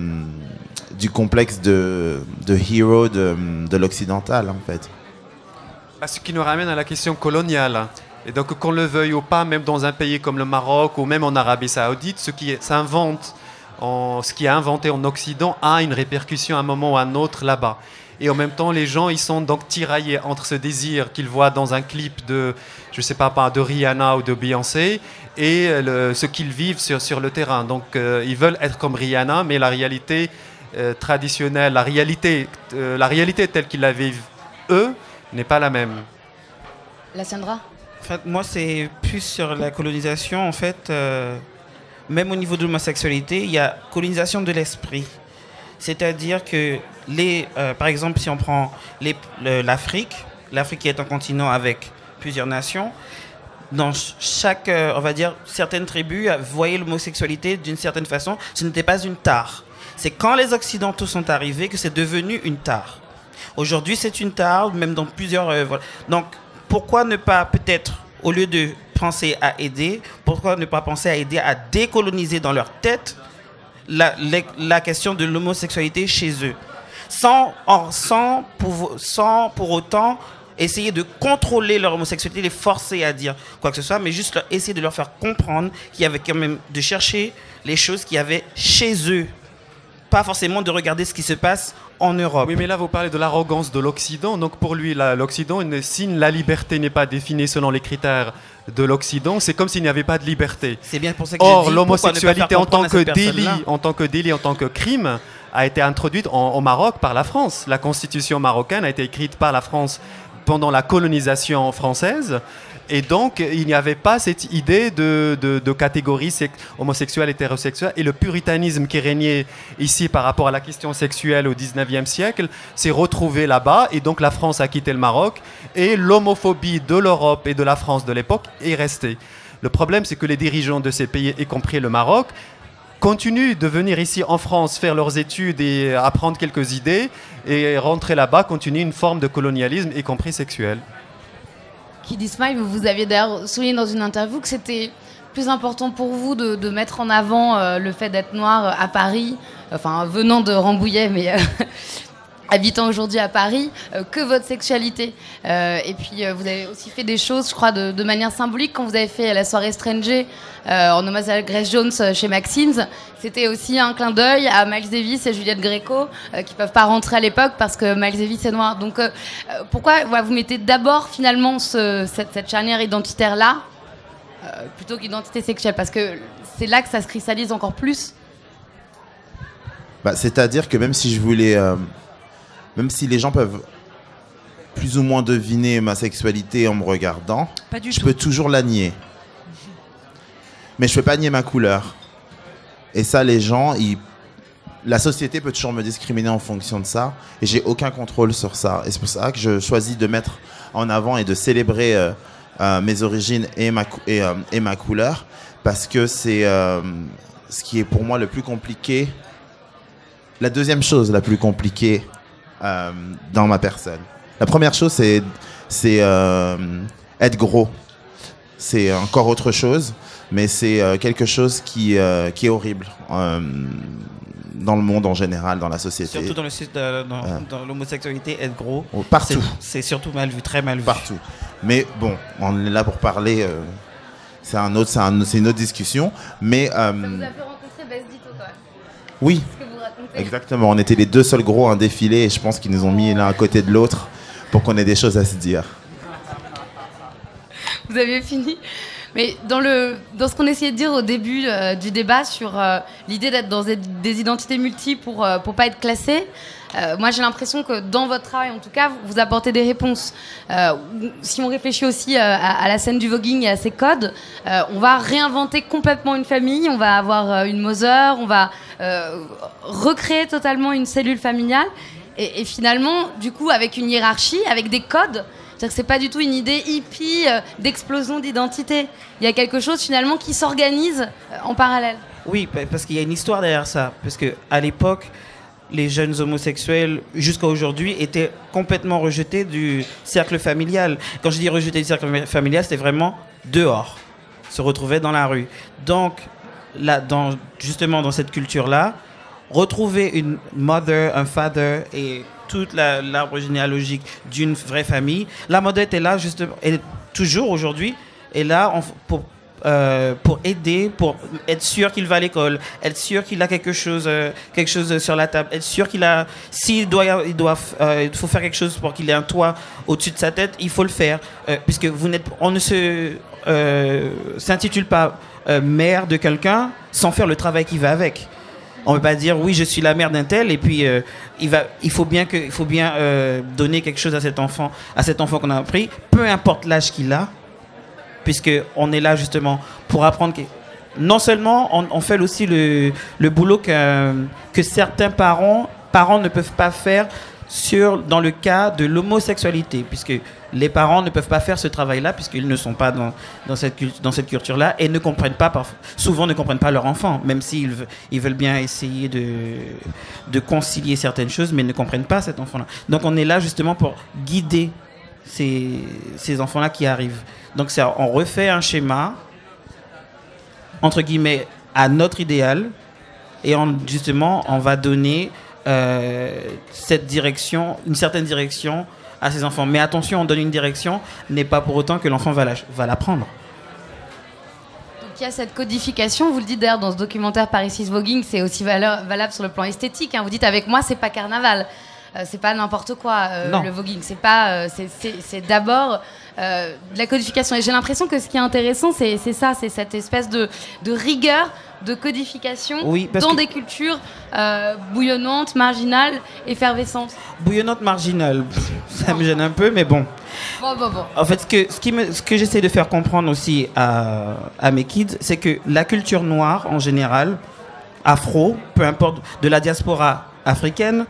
du complexe de de hero de, de l'occidental en fait. Bah, Ce qui nous ramène à la question coloniale. Et donc, qu'on le veuille ou pas, même dans un pays comme le Maroc ou même en Arabie Saoudite, ce qui s'invente, en- ce qui est inventé en Occident a une répercussion à un moment ou à un autre là-bas. Et en même temps, les gens, ils sont donc tiraillés entre ce désir qu'ils voient dans un clip de, je sais pas, de Rihanna ou de Beyoncé, et ce qu'ils vivent sur, sur le terrain. Donc, euh, ils veulent être comme Rihanna, mais la réalité euh, traditionnelle, la réalité, euh, la réalité telle qu'ils la vivent eux, n'est pas la même. La Sandra? En fait, moi, c'est plus sur la colonisation. En fait, euh, même au niveau de l'homosexualité, il y a colonisation de l'esprit. C'est-à-dire que, les, euh, par exemple, si on prend l'Afrique, l'Afrique qui est un continent avec plusieurs nations, dans ch- chaque, euh, on va dire, certaines tribus voyaient l'homosexualité d'une certaine façon. Ce n'était pas une tare. C'est quand les Occidentaux sont arrivés que c'est devenu une tare. Aujourd'hui, c'est une tare, même dans plusieurs. Donc, pourquoi ne pas, peut-être, au lieu de penser à aider, pourquoi ne pas penser à aider à décoloniser dans leur tête la, question de l'homosexualité chez eux? Sans, pour, autant essayer de contrôler leur homosexualité, les forcer à dire quoi que ce soit, mais juste essayer de leur faire comprendre qu'il y avait quand même de chercher les choses qu'il y avait chez eux. Pas forcément de regarder ce qui se passe en Europe. Oui, mais là, vous parlez de l'arrogance de l'Occident. Donc, pour lui, l'Occident, il ne- si la liberté n'est pas définie selon les critères de l'Occident, c'est comme s'il n'y avait pas de liberté. C'est bien pour ça que Or, l'homosexualité en tant que délit, en tant que délit, en tant que crime, a été introduite en- au Maroc par la France. La constitution marocaine a été écrite par la France pendant la colonisation française. Et donc, il n'y avait pas cette idée de, de, de catégorie sex- homosexuelle, hétérosexuelle. Et le puritanisme qui régnait ici par rapport à la question sexuelle au 19e siècle s'est retrouvé là-bas. Et donc, la France a quitté le Maroc. Et l'homophobie de l'Europe et de la France de l'époque est restée. Le problème, c'est que les dirigeants de ces pays, y compris le Maroc, continuent de venir ici en France faire leurs études et apprendre quelques idées, et rentrer là-bas continue une forme de colonialisme, y compris sexuel. Kid Ismail, vous aviez d'ailleurs souligné dans une interview que c'était plus important pour vous de, mettre en avant euh, le fait d'être noir à Paris, enfin venant de Rambouillet, mais euh, habitant aujourd'hui à Paris, euh, que votre sexualité. Euh, et puis euh, vous avez aussi fait des choses, je crois, de, manière symbolique quand vous avez fait la soirée Stranger en hommage à Grace Jones chez Maxine's. C'était aussi un clin d'œil à Miles Davis et Juliette Gréco qui peuvent pas rentrer à l'époque parce que Miles Davis est noir. Donc pourquoi vous mettez d'abord finalement ce- cette, charnière identitaire là plutôt qu'identité sexuelle? Parce que c'est là que ça se cristallise encore plus. Bah, C'est-à-dire que même si je voulais. Même si les gens peuvent plus ou moins deviner ma sexualité en me regardant, Pas du je tout. peux toujours la nier. Mais je peux pas nier ma couleur. Et ça, les gens, ils... la société peut toujours me discriminer en fonction de ça. Et j'ai aucun contrôle sur ça. Et c'est pour ça que je choisis de mettre en avant et de célébrer euh, euh, mes origines et ma, cou- et, euh, et ma couleur. Parce que c'est ce qui est pour moi le plus compliqué. La deuxième chose la plus compliquée euh, dans ma personne. La première chose, c'est c'est euh, être gros. C'est encore autre chose, mais c'est euh, quelque chose qui, euh, qui est horrible euh, dans le monde en général, dans la société. Surtout dans le sud, euh, dans, dans l'homosexualité, être gros, Oh, partout, c'est- surtout mal vu, très mal vu. partout. Mais bon, on est là pour parler. euh, c'est un autre, c'est un- c'est une autre discussion. Mais euh, fait rencontrer Besdito quand même, oui, exactement. On était les deux seuls gros à un défilé et je pense qu'ils nous ont mis l'un à côté de l'autre pour qu'on ait des choses à se dire. Vous avez fini. Mais dans, le, dans ce qu'on essayait de dire au début euh, du débat sur euh, l'idée d'être dans des, identités multiples pour ne pour pas être classé, euh, moi j'ai l'impression que dans votre travail, en tout cas, vous apportez des réponses. Euh, si on réfléchit aussi euh, à, la scène du voguing et à ses codes, on va réinventer complètement une famille, on va avoir une Mother, on va recréer totalement une cellule familiale. Et, finalement, du coup, avec une hiérarchie, avec des codes, c'est-à-dire que c'est pas du tout une idée hippie d'explosion d'identité. Il y a quelque chose finalement qui s'organise en parallèle. Oui, pa- parce qu'il y a une histoire derrière ça. Parce que à l'époque, les jeunes homosexuels, jusqu'à aujourd'hui, étaient complètement rejetés du cercle familial. Quand je dis rejetés du cercle fami- familial, c'était vraiment dehors, se retrouvaient dans la rue. Donc, là, justement, dans cette culture-là, retrouver une mother, un father et toute la- l'arbre généalogique d'une vraie famille, la mother était là, justement, et toujours aujourd'hui, est là pour euh, pour aider, pour être sûr qu'il va à l'école, être sûr qu'il a quelque chose, euh, quelque chose sur la table, être sûr qu'il a, s'il doit, il doit, euh, faut faire quelque chose pour qu'il ait un toit au-dessus de sa tête, il faut le faire, Euh, puisque vous n'êtes, on ne se s'intitule pas mère de quelqu'un sans faire le travail qui va avec. On ne peut pas dire oui, je suis la mère d'un tel et puis il va, il faut bien que, il faut bien donner quelque chose à cet enfant, à cet enfant qu'on a pris, peu importe l'âge qu'il a, puisque on est là justement pour apprendre que non seulement on, fait aussi le, le boulot que, que certains parents, parents ne peuvent pas faire sur, dans le cas de l'homosexualité, puisque les parents ne peuvent pas faire ce travail-là, puisqu'ils ne sont pas dans, dans cette, dans cette culture-là, et ne comprennent pas, souvent ne comprennent pas leur enfant, même s'ils ils veulent bien essayer de, de concilier certaines choses, mais ne comprennent pas cet enfant-là. Donc on est là justement pour guider ces, ces enfants-là qui arrivent. Donc on refait un schéma, entre guillemets, à notre idéal, et justement, on va donner euh, cette direction, une certaine direction à ces enfants. Mais attention, on donne une direction, n'est pas pour autant que l'enfant va la, va la. Donc il y a cette codification, vous le dites d'ailleurs dans ce documentaire Paris is Voguing, c'est aussi valable sur le plan esthétique. hein. Vous dites avec moi, c'est pas carnaval. Euh, c'est pas n'importe quoi euh, le voguing. C'est pas, euh, c'est- d'abord euh, de la codification. Et j'ai l'impression que ce qui est intéressant, c'est ça, c'est cette espèce de, de rigueur de codification Oui, dans que- des cultures euh, bouillonnantes, marginales, effervescentes. Bouillonnante marginale, pff, ça me gêne un peu, mais bon. Bon, bon, bon. En fait, ce que, ce qui me- ce que j'essaie de faire comprendre aussi à, à mes kids, c'est que la culture noire, en général, afro, peu importe, de la diaspora africaine,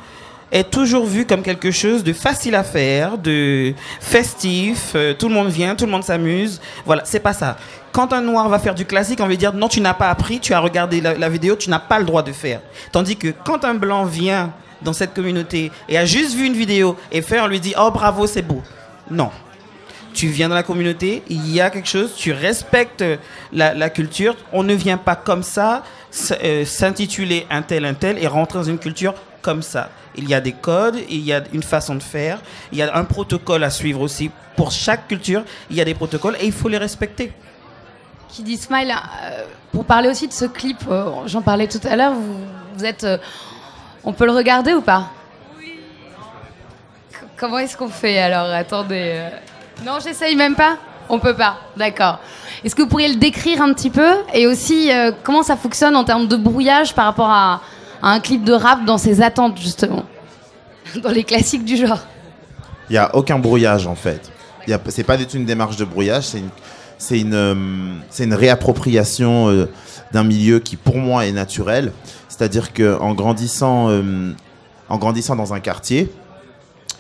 est toujours vue comme quelque chose de facile à faire, de festif, euh, tout le monde vient, tout le monde s'amuse. Voilà, c'est pas ça. Quand un noir va faire du classique, on va dire non, tu n'as pas appris, tu as regardé la, vidéo, tu n'as pas le droit de faire. Tandis que quand un blanc vient dans cette communauté et a juste vu une vidéo et fait, on lui dit oh bravo, c'est beau. Non. Tu viens dans la communauté, il y a quelque chose, tu respectes la, la culture. On ne vient pas comme ça euh, s'intituler un tel, un tel et rentrer dans une culture comme ça. Il y a des codes, il y a une façon de faire, il y a un protocole à suivre aussi. Pour chaque culture, il y a des protocoles et il faut les respecter. Qui dit Smile, euh, pour parler aussi de ce clip, euh, j'en parlais tout à l'heure, vous, vous êtes. euh, on peut le regarder ou pas? Oui. Comment est-ce qu'on fait alors? Attendez. euh, Non, j'essaye même pas? On peut pas, d'accord. Est-ce que vous pourriez le décrire un petit peu? Et aussi, euh, comment ça fonctionne en termes de brouillage par rapport à, un clip de rap dans ses attentes, justement Dans les classiques du genre Il n'y a aucun brouillage en fait. C'est pas du tout une démarche de brouillage, c'est une, c'est une, euh, une réappropriation euh, d'un milieu qui pour moi est naturel. C'est-à-dire qu'en grandissant, euh, en grandissant dans un quartier,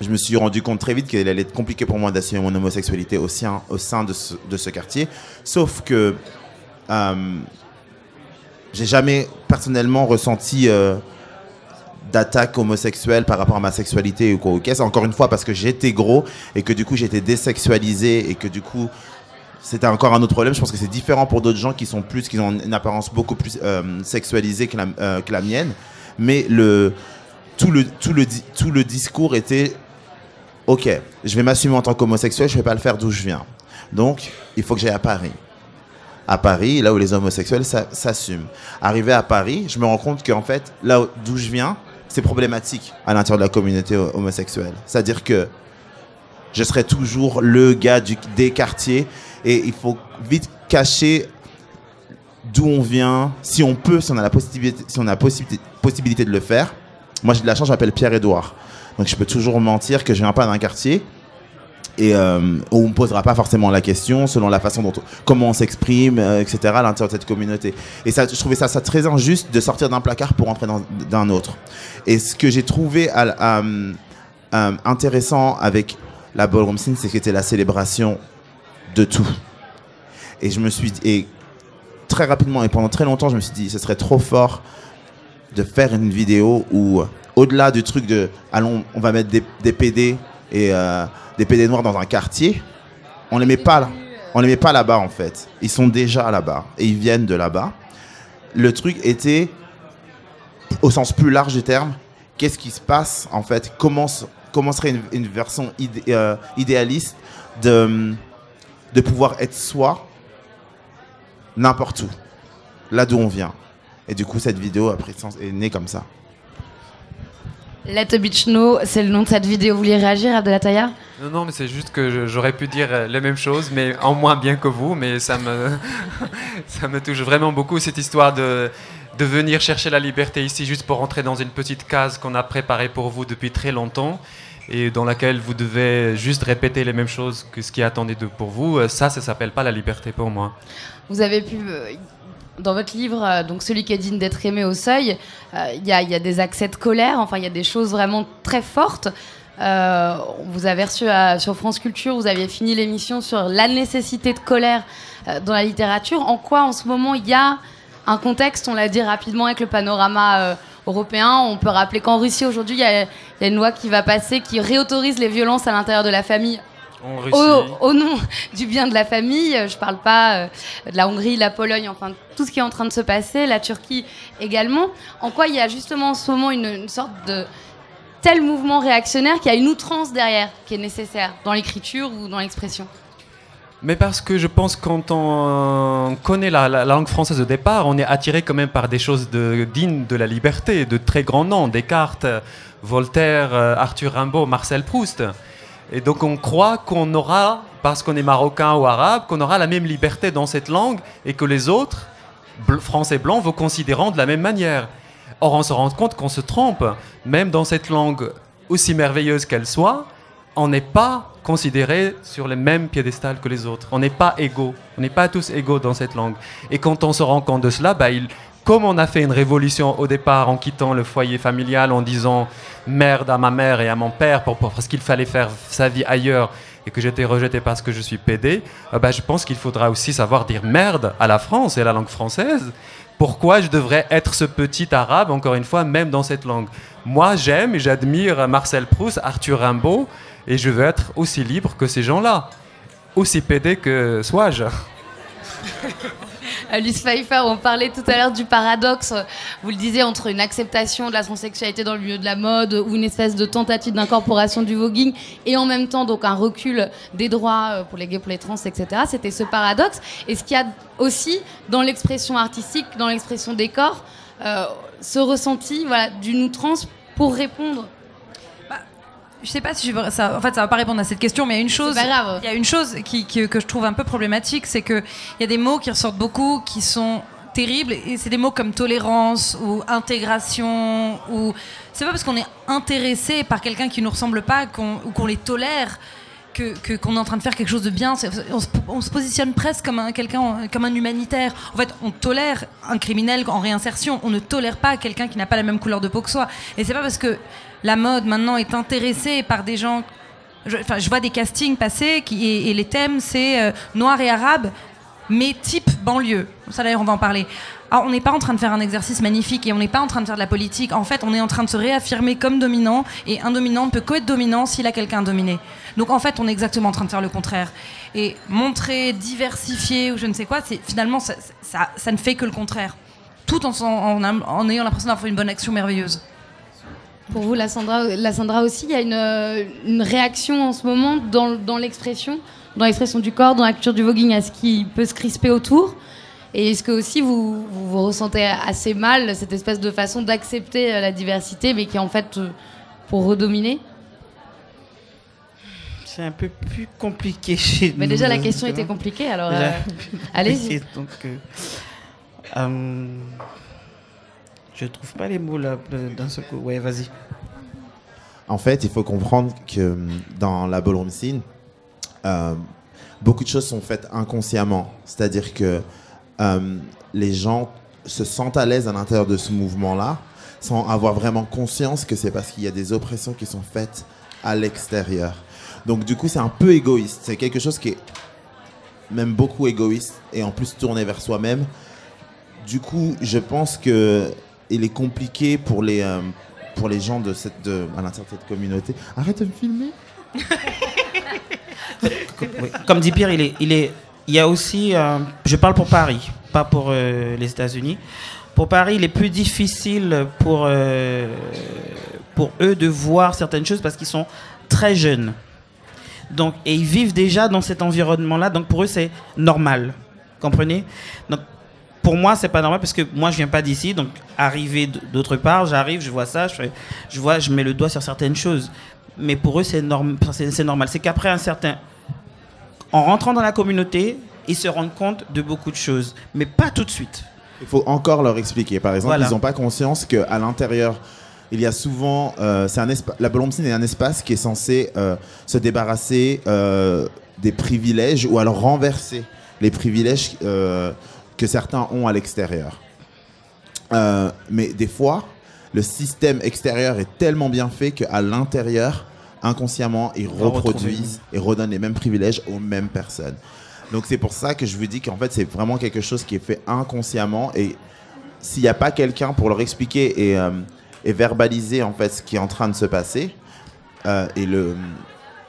je me suis rendu compte très vite qu'il allait être compliqué pour moi d'assumer mon homosexualité au sein, au sein de, ce, quartier. Sauf que j'ai jamais personnellement ressenti euh, d'attaque homosexuelle par rapport à ma sexualité ou quoi. ok. C'est encore une fois parce que j'étais gros et que du coup j'étais désexualisé et que du coup c'était encore un autre problème. Je pense que c'est différent pour d'autres gens qui sont plus, qui ont une apparence beaucoup plus euh, sexualisée que la, euh, que la mienne. Mais le, tout, le, tout, le, tout le discours était Ok, je vais m'assumer en tant qu'homosexuel, je ne vais pas le faire d'où je viens. Donc, il faut que j'aille à Paris. À Paris, là où les homosexuels s'a- s'assument. Arrivé à Paris, je me rends compte qu'en fait, là où- d'où je viens, c'est problématique à l'intérieur de la communauté ho- homosexuelle. C'est-à-dire que je serai toujours le gars des quartiers et il faut vite cacher d'où on vient, si on peut, si on a la possibilité, si on a possibilité, de le faire. Moi, j'ai de la chance, je m'appelle Pierre-Édouard. Donc, je peux toujours mentir que je viens pas d'un quartier et euh, on ne posera pas forcément la question selon la façon dont comment on s'exprime, euh, etc. à l'intérieur de cette communauté. Et ça, je trouvais ça, très injuste de sortir d'un placard pour entrer dans d'un autre. Et ce que j'ai trouvé à, euh, intéressant avec la ballroom scene, c'est que c'était la célébration de tout. Et je me suis dit, et très rapidement et pendant très longtemps, je me suis dit, ce serait trop fort de faire une vidéo où, au-delà du truc de, allons, on va mettre des, des PD et euh, des PD noirs dans un quartier, on les met pas là. On les met pas là-bas en fait. Ils sont déjà là-bas et ils viennent de là-bas. Le truc était, au sens plus large du terme, qu'est-ce qui se passe en fait? Comment, serait une, version euh, idéaliste de, de pouvoir être soi n'importe où, là d'où on vient. Et du coup, cette vidéo a pris sens, est née comme ça. Let a Bitch Know, c'est le nom de cette vidéo. Vous vouliez réagir, Abdelataya Non, non, mais c'est juste que j'aurais pu dire euh, les mêmes choses, mais en moins bien que vous. Mais ça me, ça me touche vraiment beaucoup cette histoire de, de venir chercher la liberté ici juste pour rentrer dans une petite case qu'on a préparée pour vous depuis très longtemps et dans laquelle vous devez juste répéter les mêmes choses que ce qui est attendu de pour vous. Euh, Ça, ça s'appelle pas la liberté pour moi. Vous avez pu, euh, dans votre livre, euh, donc celui qui est digne d'être aimé au seuil, euh, il y, a- des accès de colère, enfin il y a des choses vraiment très fortes. Euh, vous avez reçu sur France Culture, vous aviez fini l'émission sur la nécessité de colère dans la littérature. En quoi en ce moment il y a un contexte, on l'a dit rapidement avec le panorama européen, on peut rappeler qu'en Russie aujourd'hui il y, a une loi qui va passer qui réautorise les violences à l'intérieur de la famille. Au, au nom du bien de la famille. Je parle pas euh, de la Hongrie, la Pologne, enfin tout ce qui est en train de se passer, la Turquie également. En quoi il y a justement en ce moment une, une sorte de tel mouvement réactionnaire qu'il y a une outrance derrière qui est nécessaire dans l'écriture ou dans l'expression? Mais parce que je pense que quand on connaît la, la langue française au départ, on est attiré quand même par des choses de, dignes de la liberté, de très grands noms, Descartes, Voltaire, euh, Arthur Rimbaud, Marcel Proust. Et donc on croit qu'on aura, parce qu'on est marocain ou arabe, qu'on aura la même liberté dans cette langue et que les autres, français blancs, vous considéreront de la même manière. Or on se rend compte qu'on se trompe, même dans cette langue aussi merveilleuse qu'elle soit, on n'est pas considéré sur le même piédestal que les autres. On n'est pas égaux. On n'est pas tous égaux dans cette langue. Et quand on se rend compte de cela, bah, il, comme on a fait une révolution au départ en quittant le foyer familial, en disant merde à ma mère et à mon père pour, pour- parce qu'il fallait faire sa vie ailleurs, et que j'étais rejeté parce que je suis PD, euh, bah, je pense qu'il faudra aussi savoir dire merde à la France et à la langue française. Pourquoi je devrais être ce petit arabe, encore une fois, même dans cette langue? Moi, j'aime et j'admire Marcel Proust, Arthur Rimbaud, et je veux être aussi libre que ces gens-là. Aussi PD que sois-je. Alice Pfeiffer, on parlait tout à l'heure du paradoxe, vous le disiez, entre une acceptation de la transsexualité dans le milieu de la mode ou une espèce de tentative d'incorporation du voguing et en même temps donc un recul des droits euh, pour les gays, pour les trans, etc. C'était ce paradoxe. Et ce qu'il y a aussi dans l'expression artistique, dans l'expression des corps, euh, ce ressenti voilà, d'une outrance pour répondre je sais pas si je ça. En fait, ça va pas répondre à cette question, mais il y a une chose. Il y a une chose qui, que je trouve un peu problématique, c'est que il y a des mots qui ressortent beaucoup, qui sont terribles, et c'est des mots comme tolérance ou intégration ou. C'est pas parce qu'on est intéressé par quelqu'un qui nous ressemble pas ou qu'on les tolère que qu'on est en train de faire quelque chose de bien. On se, positionne presque comme un, quelqu'un, comme un humanitaire. En fait, on tolère un criminel en réinsertion. On ne tolère pas quelqu'un qui n'a pas la même couleur de peau que soi. Et c'est pas parce que la mode maintenant est intéressée par des gens. Je, enfin, je vois des castings passer et, les thèmes c'est euh, noir et arabe, mais type banlieue. Ça d'ailleurs on va en parler. Alors, on n'est pas en train de faire un exercice magnifique et on n'est pas en train de faire de la politique. En fait, on est en train de se réaffirmer comme dominant et un dominant ne peut qu'être dominant s'il a quelqu'un à dominer. Donc en fait, on est exactement en train de faire le contraire. Et montrer, diversifier ou je ne sais quoi, c'est finalement ça, ça, ne fait que le contraire. Tout en, en ayant l'impression d'avoir fait une bonne action merveilleuse. Pour vous, la Sandra, aussi, il y a une, réaction en ce moment dans, l'expression, dans l'expression du corps, dans la culture du voguing, à ce qui peut se crisper autour? Et est-ce que aussi vous, vous, ressentez assez mal cette espèce de façon d'accepter euh, la diversité, mais qui est en fait euh, pour redominer? C'est un peu plus compliqué chez nous. Mais déjà la question était compliquée, alors euh, allez-y. Je trouve pas les mots là d'un seul coup. Ouais, vas-y. En fait, il faut comprendre que dans la ballroom scene, euh, beaucoup de choses sont faites inconsciemment. C'est-à-dire que euh, les gens se sentent à l'aise à l'intérieur de ce mouvement-là sans avoir vraiment conscience que c'est parce qu'il y a des oppressions qui sont faites à l'extérieur. Donc du coup, c'est un peu égoïste. C'est quelque chose qui est même beaucoup égoïste et en plus tourné vers soi-même. Du coup, je pense que il est compliqué pour les, euh, pour les gens de cette, de, à l'intérieur de cette communauté. Arrête de me filmer. Comme dit Pierre, il, est, il, est, il y a aussi, euh, je parle pour Paris, pas pour euh, les États-Unis. Pour Paris, il est plus difficile pour, pour eux de voir certaines choses parce qu'ils sont très jeunes. Donc, et ils vivent déjà dans cet environnement-là, donc pour eux, c'est normal. Comprenez? Pour moi, c'est pas normal parce que moi, je viens pas d'ici, donc arriver d'autre part, j'arrive, je vois ça, je, je, vois, je mets le doigt sur certaines choses. Mais pour eux, c'est norm, normal. C'est qu'après un certain, en rentrant dans la communauté, ils se rendent compte de beaucoup de choses, mais pas tout de suite. Il faut encore leur expliquer. Par exemple, ils n'ont pas conscience qu'à l'intérieur, il y a souvent, euh, c'est un la Bolombsine est un espace qui est censé euh, se débarrasser euh, des privilèges ou alors renverser les privilèges que certains ont à l'extérieur. Euh, mais des fois, le système extérieur est tellement bien fait qu'à l'intérieur, inconsciemment, ils reproduisent et redonnent les mêmes privilèges aux mêmes personnes. Donc c'est pour ça que je vous dis qu'en fait, c'est vraiment quelque chose qui est fait inconsciemment. Et s'il n'y a pas quelqu'un pour leur expliquer et, euh, et, verbaliser en fait ce qui est en train de se passer, euh, et le,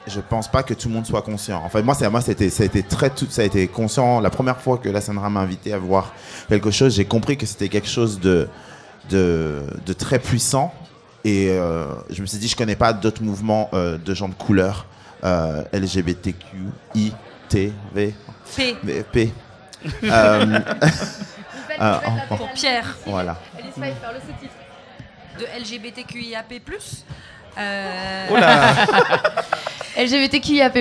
je pense pas que tout le monde soit conscient. En fait, moi, moi, c'était, ça a été très, tout, ça a été conscient. La première fois que la Sandra m'a invité à voir quelque chose, j'ai compris que c'était quelque chose de, de, de, très puissant. Et euh, je me suis dit, je connais pas d'autres mouvements euh, de gens de couleur euh, LGBTQI, T, V, P. P. euh, pour Pierre. Voilà. De LGBTQIAP+. Euh... LGBTQIAP+.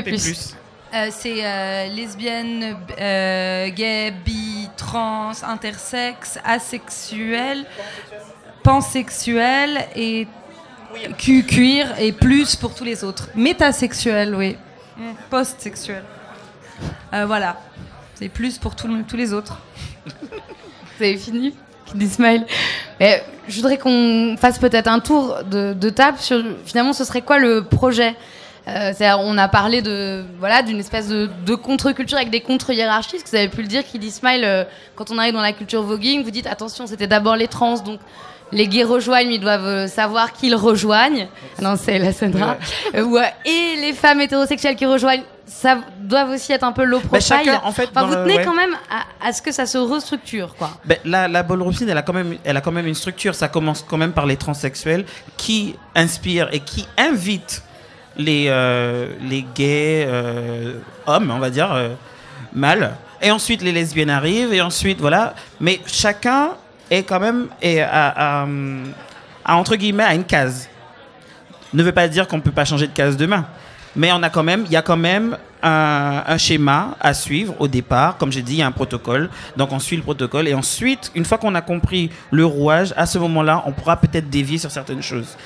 Euh, c'est euh, lesbienne, euh, gay, bi, trans, intersexe, asexuel, pansexuel et Q, cuir et plus pour tous les autres. Métasexuel, oui. Mm, Post-sexuel. voilà. C'est plus pour tous les autres. Vous avez fini? Qui smile. je voudrais qu'on fasse peut-être un tour de, de, table sur finalement ce serait quoi le projet? Euh, on a parlé de voilà d'une espèce de, de contre-culture avec des contre-hiérarchies. Parce que vous avez pu le dire, Kid Smile, euh, quand on arrive dans la culture voguing, vous dites attention, c'était d'abord les trans, donc les gays rejoignent, mais ils doivent euh, savoir qu'ils rejoignent. Ah non, c'est la Sandra. Euh, ouais. Et les femmes hétérosexuelles qui rejoignent, ça doivent aussi être un peu low Bah, chacun, en fait, Enfin, vous le- tenez ouais. quand même à, à ce que ça se restructure, quoi. Ben, la, la ballroom scene, elle a quand même, elle a quand même une structure. Ça commence quand même par les transsexuels qui inspirent et qui invitent les euh, les gays euh, hommes, on va dire euh, mâles. Et ensuite les lesbiennes arrivent et ensuite voilà. Mais chacun est quand même est à, à, entre guillemets à une case. Ne veut pas dire qu'on peut pas changer de case demain. Mais on a quand même, il y a quand même un, un schéma à suivre au départ. Comme j'ai dit, il y a un protocole. Donc on suit le protocole. Et ensuite, une fois qu'on a compris le rouage, à ce moment-là, on pourra peut-être dévier sur certaines choses.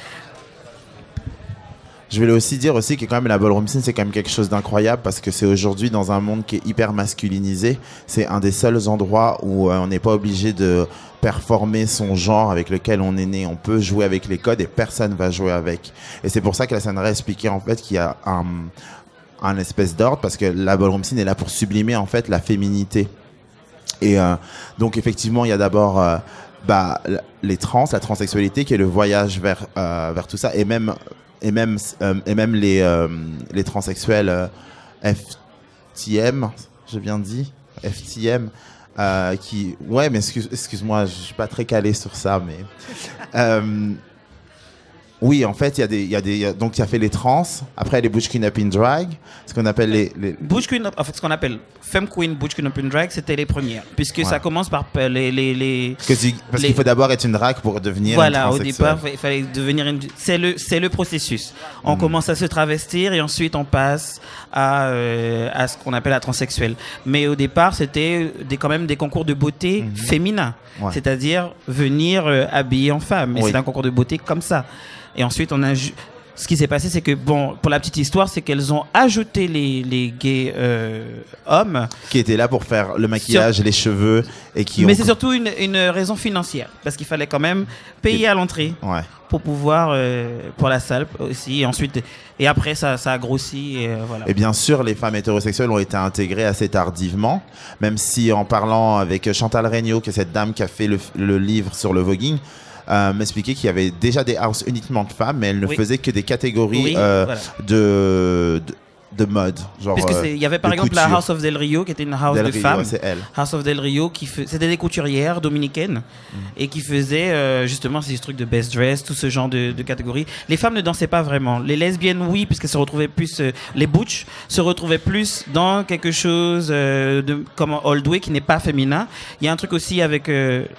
Je voulais aussi dire aussi que quand même la ballroom scene c'est quand même quelque chose d'incroyable parce que c'est aujourd'hui dans un monde qui est hyper masculinisé, c'est un des seuls endroits où euh, on n'est pas obligé de performer son genre avec lequel on est né. On peut jouer avec les codes et personne va jouer avec. Et c'est pour ça que la scène expliquait en fait qu'il y a un, un espèce d'ordre parce que la ballroom scene est là pour sublimer en fait la féminité. Et euh, donc effectivement il y a d'abord euh, bah, les trans, la transsexualité qui est le voyage vers euh, vers tout ça et même et même euh, et même les euh, les transsexuels euh, FTM, j'ai bien dit FTM euh, qui ouais mais excuse excuse-moi je suis pas très calé sur ça mais oui en fait il y a des il y a des y a- donc il y a fait les trans après les butch queen up in drag ce qu'on appelle les, les Butch Queen, en fait, ce qu'on appelle Femme Queen, Butch Queen Open Drag, c'était les premières. Puisque Ouais. ça commence par euh, les. les, les parce Les- qu'il faut d'abord être une drag pour devenir voilà, une au départ, il fallait devenir une. C'est le, c'est le processus. On Mm. commence à se travestir et ensuite on passe à, euh, à ce qu'on appelle la transsexuelle. Mais au départ, c'était des, quand même des concours de beauté Mhm. féminin. Ouais. C'est-à-dire venir euh, habillé en femme. Et Oui. c'est un concours de beauté comme ça. Et ensuite, on a. Ce qui s'est passé, c'est que, bon, pour la petite histoire, c'est qu'elles ont ajouté les, les gays euh, hommes qui était là pour faire le maquillage, les cheveux et qui mais ont- c'est surtout une, une raison financière, parce qu'il fallait quand même payer à l'entrée ouais. pour pouvoir euh, pour la salle aussi. Et ensuite, et après ça, ça a grossi et euh, voilà. Et bien sûr, les femmes hétérosexuelles ont été intégrées assez tardivement, même si en parlant avec Chantal Regnault, qui est cette dame qui a fait le, le livre sur le voguing, euh, m'expliquait qu'il y avait déjà des houses uniquement de femmes, mais elle ne Oui. faisait que des catégories Oui, euh, voilà. de, de de mode, genre Puisque euh, il y avait par exemple la. House of Del Rio qui était une house Del de Rio, femmes. c'est elle. House of Del Rio qui c'était des couturières dominicaines Mhm. et qui faisaient euh, justement ces trucs de best dress, tout ce genre de, de catégories. Les femmes ne dansaient pas vraiment. Les lesbiennes, oui, puisqu'elles se retrouvaient plus, euh, les butch se retrouvaient plus dans quelque chose euh, de comme old way qui n'est pas féminin. Il y a un truc aussi avec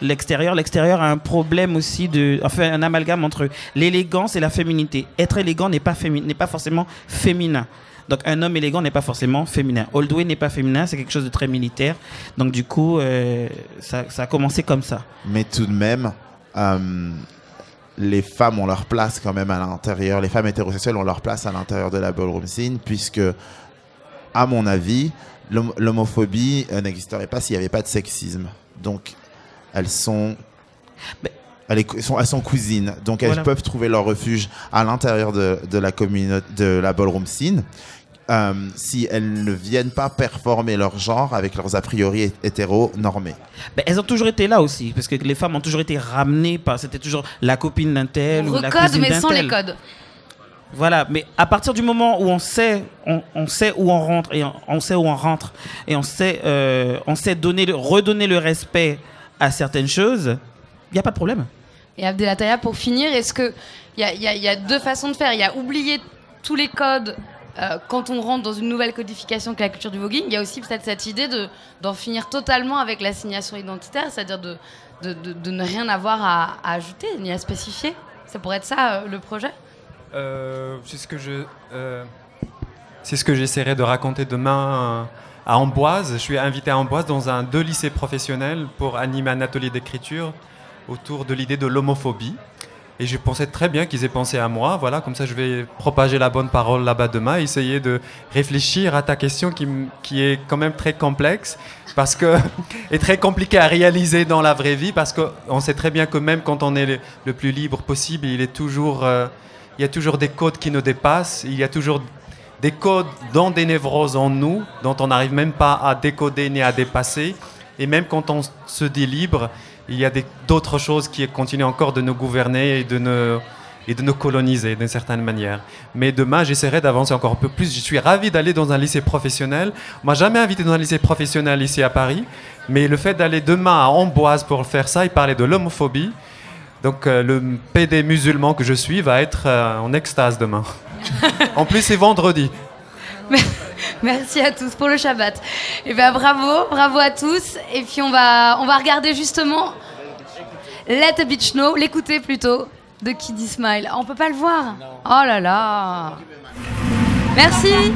l'extérieur. L'extérieur a un problème aussi de, enfin un amalgame entre l'élégance et la féminité. Être élégant n'est pas féminin, n'est pas forcément féminin. Donc un homme élégant n'est pas forcément féminin. Old way n'est pas féminin, c'est quelque chose de très militaire. Donc du coup, euh, ça, ça a commencé comme ça. Mais tout de même, euh, les femmes ont leur place quand même à l'intérieur. Les femmes hétérosexuelles ont leur place à l'intérieur de la ballroom scene, puisque, à mon avis, l'hom- l'homophobie euh, n'existerait pas s'il n'y avait pas de sexisme. Donc, elles sont. Mais- Elles, est- sont, elles sont cousines, donc elles Voilà. peuvent trouver leur refuge à l'intérieur de, de la communauté, de la ballroom scene, euh, si elles ne viennent pas performer leur genre avec leurs a priori hé- hétéro-normés. Ben, elles ont toujours été là aussi, parce que les femmes ont toujours été ramenées par. C'était toujours la copine d'un tel ou la recode, cousine mais sans tel. les codes. Voilà, mais à partir du moment où on sait, on, on sait où on rentre et on, on sait où on rentre et on sait, euh, on sait donner, redonner le respect à certaines choses, il n'y a pas de problème. Et Abdelataya, pour finir, est-ce que il y y a deux façons de faire Il y a oublier tous les codes euh, quand on rentre dans une nouvelle codification que la culture du voguing. Il y a aussi peut-être cette idée de d'en finir totalement avec l'assignation identitaire, c'est-à-dire de, de, ne rien avoir à, ajouter ni à spécifier. Ça pourrait être ça euh, le projet? Euh, c'est ce que je, c'est ce que j'essaierai de raconter demain à Amboise. Je suis invité à Amboise dans un deux lycées professionnels pour animer un atelier d'écriture autour de l'idée de l'homophobie. Et je pensais très bien qu'ils aient pensé à moi. Voilà, comme ça, je vais propager la bonne parole là-bas demain, essayer de réfléchir à ta question qui, est quand même très complexe parce que est très compliqué à réaliser dans la vraie vie parce qu'on sait très bien que même quand on est le, le plus libre possible, il est toujours, euh, il y a toujours des codes qui nous dépassent. Il y a toujours des codes dans des névroses en nous dont on n'arrive même pas à décoder ni à dépasser. Et même quand on se dit libre, il y a d'autres choses qui continuent encore de nous gouverner et de nous, et de nous coloniser d'une certaine manière. Mais demain, j'essaierai d'avancer encore un peu plus. Je suis ravi d'aller dans un lycée professionnel. On m'a jamais invité dans un lycée professionnel ici à Paris, mais le fait d'aller demain à Amboise pour faire ça, il parlait de l'homophobie. Donc euh, le PD musulman que je suis va être euh, en extase demain. en plus, c'est vendredi. Merci à tous pour le Shabbat. Et eh bien bravo, bravo à tous. Et puis on va, on va regarder justement Let a Beach Know, l'écouter plutôt, de Kid Smile. On peut pas le voir Oh là là Merci